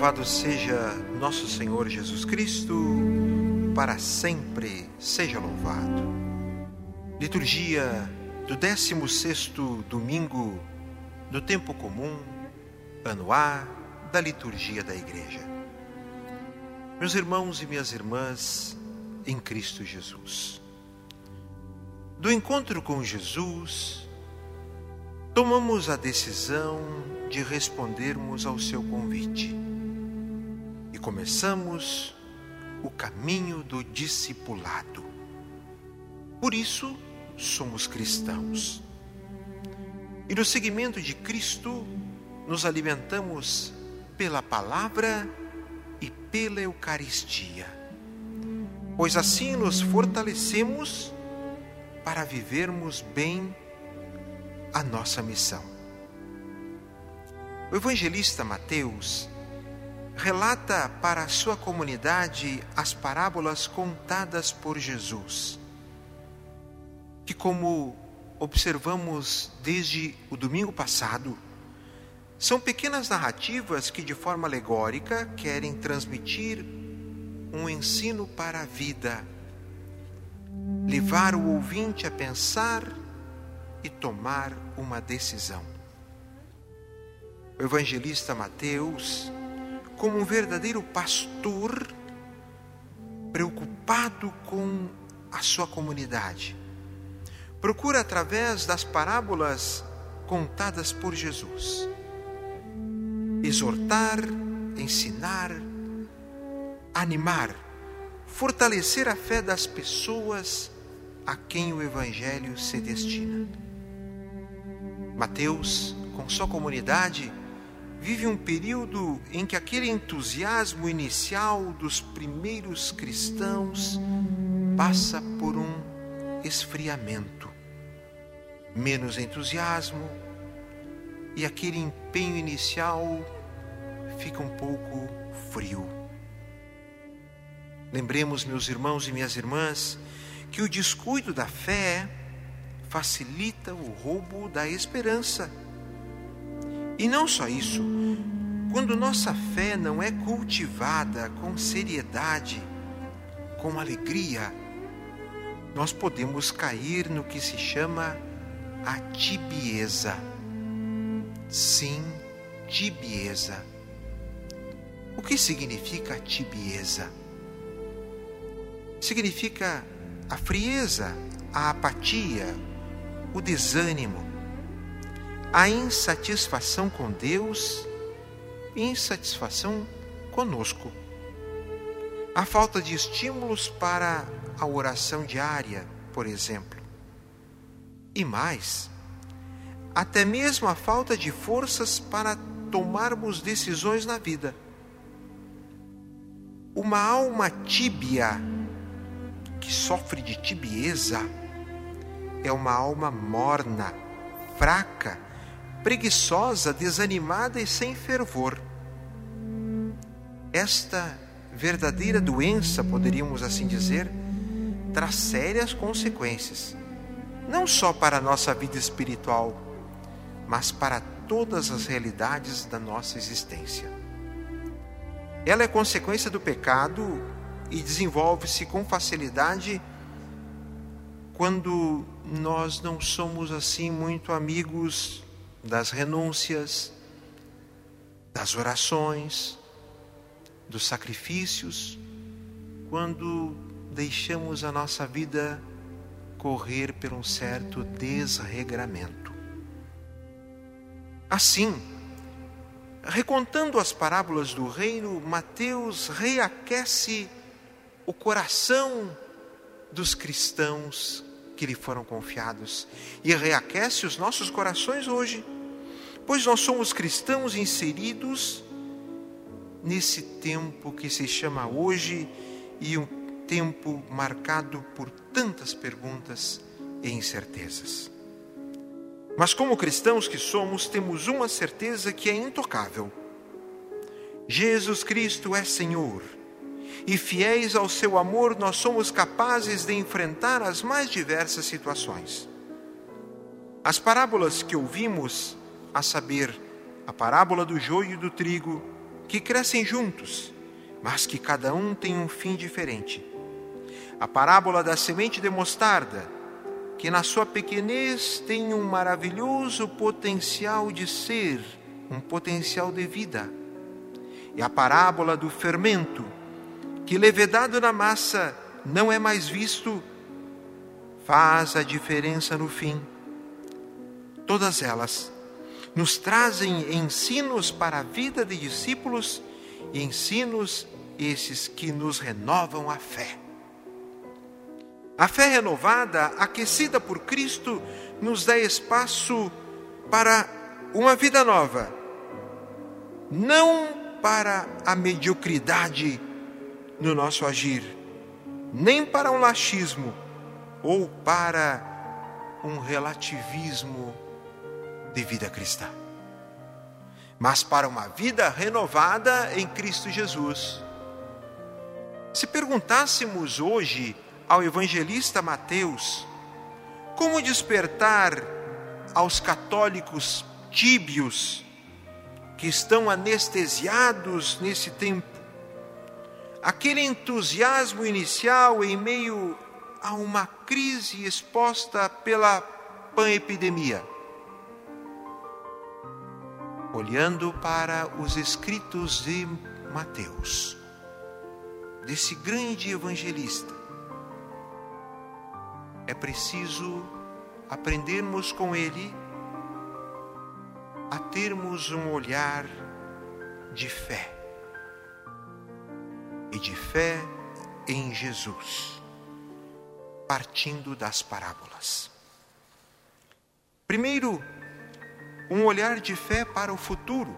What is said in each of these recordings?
Louvado seja nosso Senhor Jesus Cristo, para sempre seja louvado. Liturgia do 16º domingo do tempo comum, ano A da liturgia da igreja. Meus irmãos e minhas irmãs em Cristo Jesus. Do encontro com Jesus, tomamos a decisão de respondermos ao seu convite começamos o caminho do discipulado. Por isso, somos cristãos. E no seguimento de Cristo, nos alimentamos pela palavra e pela Eucaristia, pois assim nos fortalecemos para vivermos bem a nossa missão. O evangelista Mateus relata para a sua comunidade as parábolas contadas por Jesus, que, como observamos desde o domingo passado, são pequenas narrativas que, de forma alegórica, querem transmitir um ensino para a vida, levar o ouvinte a pensar e tomar uma decisão. O evangelista Mateus, como um verdadeiro pastor, preocupado com a sua comunidade, procura através das parábolas contadas por Jesus exortar, ensinar, animar, fortalecer a fé das pessoas a quem o Evangelho se destina. Mateus, com sua comunidade, vive um período em que aquele entusiasmo inicial dos primeiros cristãos passa por um esfriamento. Menos entusiasmo e aquele empenho inicial fica um pouco frio. Lembremos, meus irmãos e minhas irmãs, que o descuido da fé facilita o roubo da esperança. E não só isso, quando nossa fé não é cultivada com seriedade, com alegria, nós podemos cair no que se chama a tibieza. Sim, tibieza. O que significa tibieza? Significa a frieza, a apatia, o desânimo, a insatisfação com Deus e insatisfação conosco. A falta de estímulos para a oração diária, por exemplo. E mais, até mesmo a falta de forças para tomarmos decisões na vida. Uma alma tíbia que sofre de tibieza é uma alma morna, fraca, preguiçosa, desanimada e sem fervor. Esta verdadeira doença, poderíamos assim dizer, traz sérias consequências, não só para a nossa vida espiritual, mas para todas as realidades da nossa existência. Ela é consequência do pecado e desenvolve-se com facilidade quando nós não somos assim muito amigos das renúncias, das orações, dos sacrifícios, quando deixamos a nossa vida correr por um certo desregramento. Assim, recontando as parábolas do reino, Mateus reaquece o coração dos cristãos que lhe foram confiados e reaquece os nossos corações hoje, pois nós somos cristãos inseridos nesse tempo que se chama hoje e um tempo marcado por tantas perguntas e incertezas. Mas, como cristãos que somos, temos uma certeza que é intocável: Jesus Cristo é Senhor e fiéis ao seu amor, nós somos capazes de enfrentar as mais diversas situações. As parábolas que ouvimos, a saber, a parábola do joio e do trigo, que crescem juntos, mas que cada um tem um fim diferente. A parábola da semente de mostarda, que na sua pequenez tem um maravilhoso potencial de ser, um potencial de vida. E a parábola do fermento, que levedado na massa não é mais visto, faz a diferença no fim. Todas elas nos trazem ensinos para a vida de discípulos e ensinos esses que nos renovam a fé. A fé renovada, aquecida por Cristo, nos dá espaço para uma vida nova, não para a mediocridade no nosso agir, nem para um laxismo ou para um relativismo de vida cristã, mas para uma vida renovada em Cristo Jesus. Se perguntássemos hoje ao evangelista Mateus como despertar aos católicos tíbios que estão anestesiados nesse tempo, aquele entusiasmo inicial em meio a uma crise exposta pela pan-epidemia. Olhando para os escritos de Mateus, desse grande evangelista, é preciso aprendermos com ele a termos um olhar de fé e de fé em Jesus, partindo das parábolas. Primeiro, um olhar de fé para o futuro.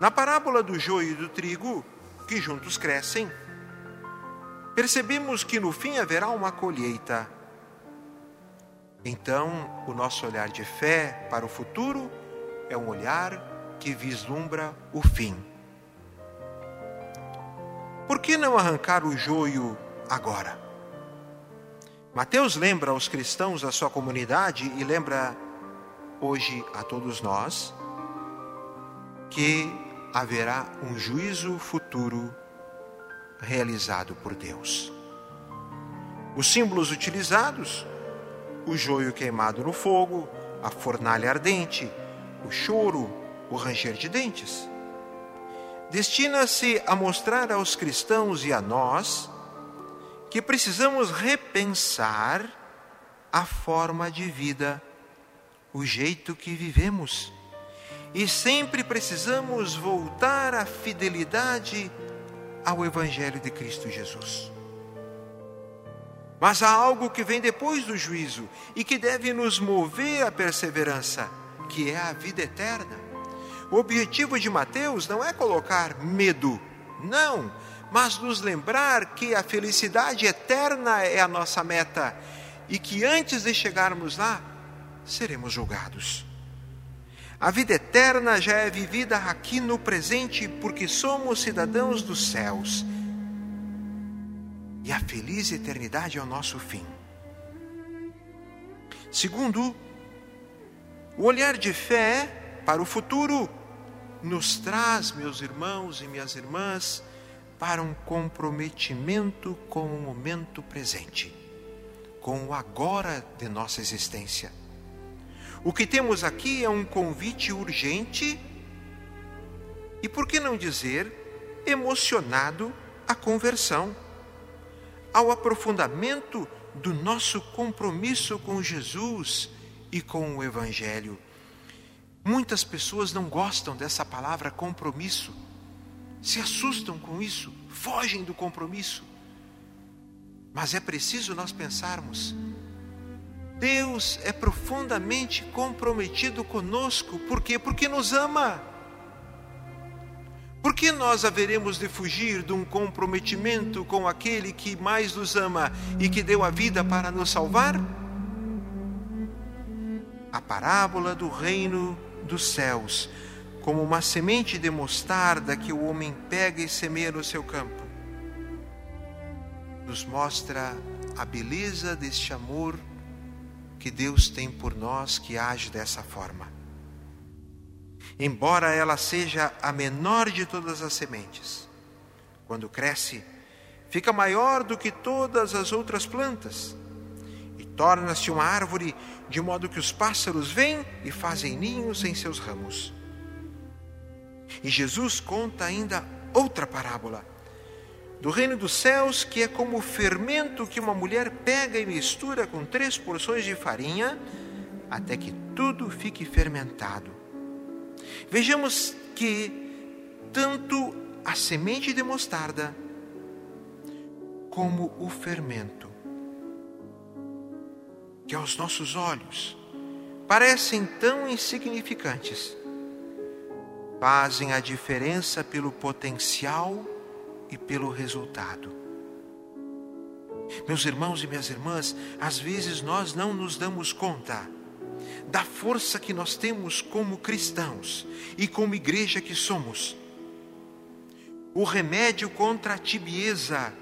Na parábola do joio e do trigo, que juntos crescem, percebemos que no fim haverá uma colheita. Então, o nosso olhar de fé para o futuro é um olhar que vislumbra o fim. Que não arrancar o joio agora? Mateus lembra aos cristãos da sua comunidade e lembra hoje a todos nós que haverá um juízo futuro realizado por Deus. Os símbolos utilizados: o joio queimado no fogo, a fornalha ardente, o choro, o ranger de dentes. Destina-se a mostrar aos cristãos e a nós que precisamos repensar a forma de vida o jeito que vivemos. E sempre precisamos voltar à fidelidade ao Evangelho de Cristo Jesus. Mas há algo que vem depois do juízo e que deve nos mover à perseverança, que é a vida eterna. O objetivo de Mateus não é colocar medo, não, mas nos lembrar que a felicidade eterna é a nossa meta e que antes de chegarmos lá, seremos julgados. A vida eterna já é vivida aqui no presente porque somos cidadãos dos céus. E a feliz eternidade é o nosso fim. Segundo, o olhar de fé para o futuro nos traz, meus irmãos e minhas irmãs, para um comprometimento com o momento presente, com o agora de nossa existência o que temos aqui é um convite urgente e, por que não dizer, emocionado à conversão, ao aprofundamento do nosso compromisso com Jesus e com o Evangelho. Muitas pessoas não gostam dessa palavra compromisso, se assustam com isso, fogem do compromisso. Mas é preciso nós pensarmos Deus é profundamente comprometido conosco. Por quê? Porque nos ama. Por que nós haveremos de fugir de um comprometimento com aquele que mais nos ama e que deu a vida para nos salvar? A parábola do reino dos céus, como uma semente de mostarda que o homem pega e semeia no seu campo, nos mostra a beleza deste amor que Deus tem por nós que age dessa forma. embora ela seja a menor de todas as sementes. Quando cresce, fica maior do que todas as outras plantas torna-se uma árvore de modo que os pássaros vêm e fazem ninhos em seus ramos. E Jesus conta ainda outra parábola do reino dos céus, que é como o fermento que uma mulher pega e mistura com três porções de farinha, até que tudo fique fermentado. Vejamos que tanto a semente de mostarda como o fermento, que aos nossos olhos parecem tão insignificantes, fazem a diferença pelo potencial e pelo resultado. Meus irmãos e minhas irmãs, às vezes nós não nos damos conta da força que nós temos como cristãos e como igreja que somos. O remédio contra a tibieza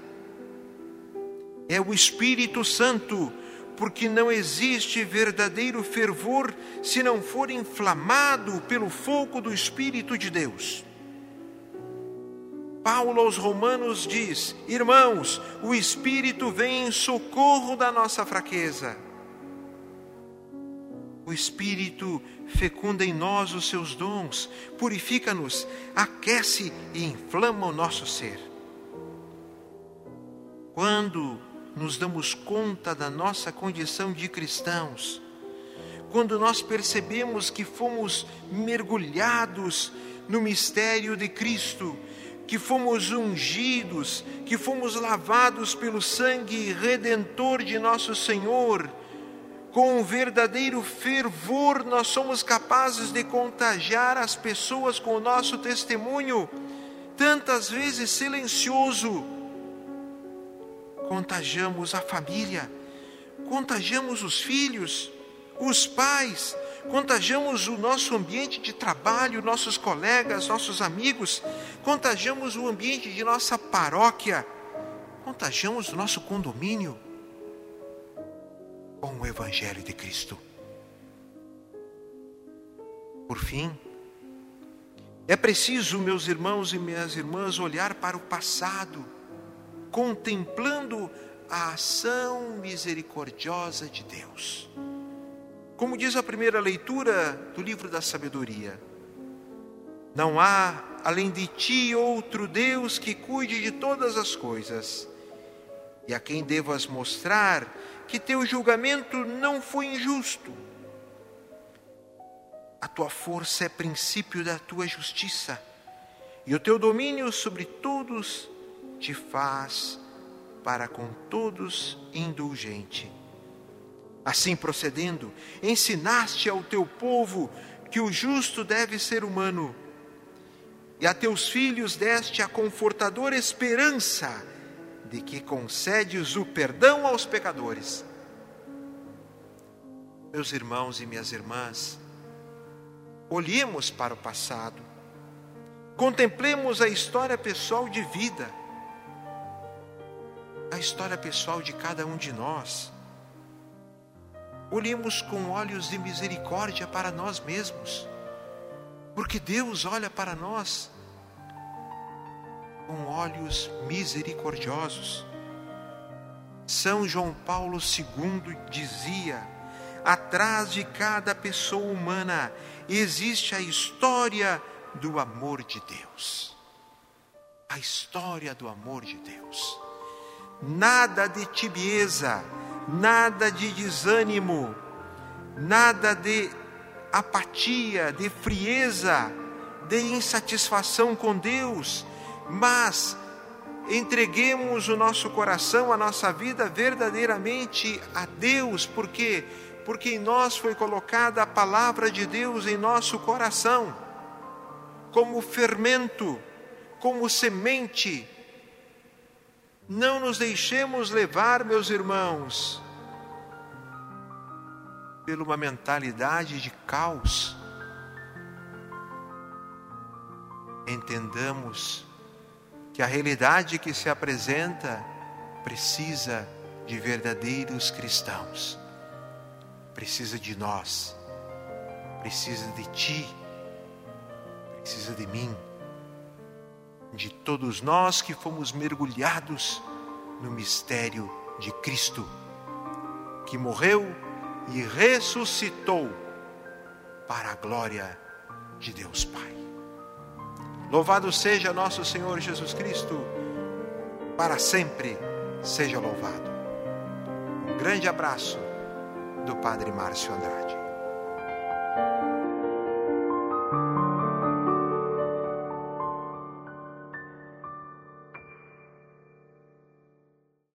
é o Espírito Santo, porque não existe verdadeiro fervor se não for inflamado pelo fogo do Espírito de Deus. Paulo aos Romanos diz: Irmãos, o Espírito vem em socorro da nossa fraqueza. O Espírito fecunda em nós os seus dons, purifica-nos, aquece e inflama o nosso ser. Quando nos damos conta da nossa condição de cristãos, quando nós percebemos que fomos mergulhados no mistério de Cristo, que fomos ungidos, que fomos lavados pelo sangue redentor de nosso Senhor, com um verdadeiro fervor, nós somos capazes de contagiar as pessoas com o nosso testemunho, tantas vezes silencioso. Contagiamos a família, contagiamos os filhos, os pais, contagiamos o nosso ambiente de trabalho, nossos colegas, nossos amigos, contagiamos o ambiente de nossa paróquia, contagiamos o nosso condomínio com o Evangelho de Cristo. Por fim, é preciso, meus irmãos e minhas irmãs, olhar para o passado, contemplando a ação misericordiosa de Deus. Como diz a primeira leitura do livro da sabedoria, não há além de ti outro Deus que cuide de todas as coisas, e a quem devas mostrar que teu julgamento não foi injusto. A tua força é princípio da tua justiça, e o teu domínio sobre todos te faz para com todos indulgente. Assim procedendo, ensinaste ao teu povo que o justo deve ser humano, e a teus filhos deste a confortadora esperança de que concedes o perdão aos pecadores. Meus irmãos e minhas irmãs, olhemos para o passado, contemplemos a história pessoal de vida, a história pessoal de cada um de nós olhemos com olhos de misericórdia para nós mesmos, porque Deus olha para nós com olhos misericordiosos. São João Paulo II dizia: atrás de cada pessoa humana existe a história do amor de Deus. A história do amor de Deus. Nada de tibieza, nada de desânimo, nada de apatia, de frieza, de insatisfação com Deus, mas entreguemos o nosso coração, a nossa vida verdadeiramente a Deus, porque porque em nós foi colocada a palavra de Deus em nosso coração, como fermento, como semente não nos deixemos levar, meus irmãos, por uma mentalidade de caos. Entendamos que a realidade que se apresenta precisa de verdadeiros cristãos, precisa de nós, precisa de ti, precisa de mim, de todos nós que fomos mergulhados no mistério de Cristo, que morreu e ressuscitou para a glória de Deus Pai. Louvado seja nosso Senhor Jesus Cristo, para sempre seja louvado. Um grande abraço do Padre Márcio Andrade.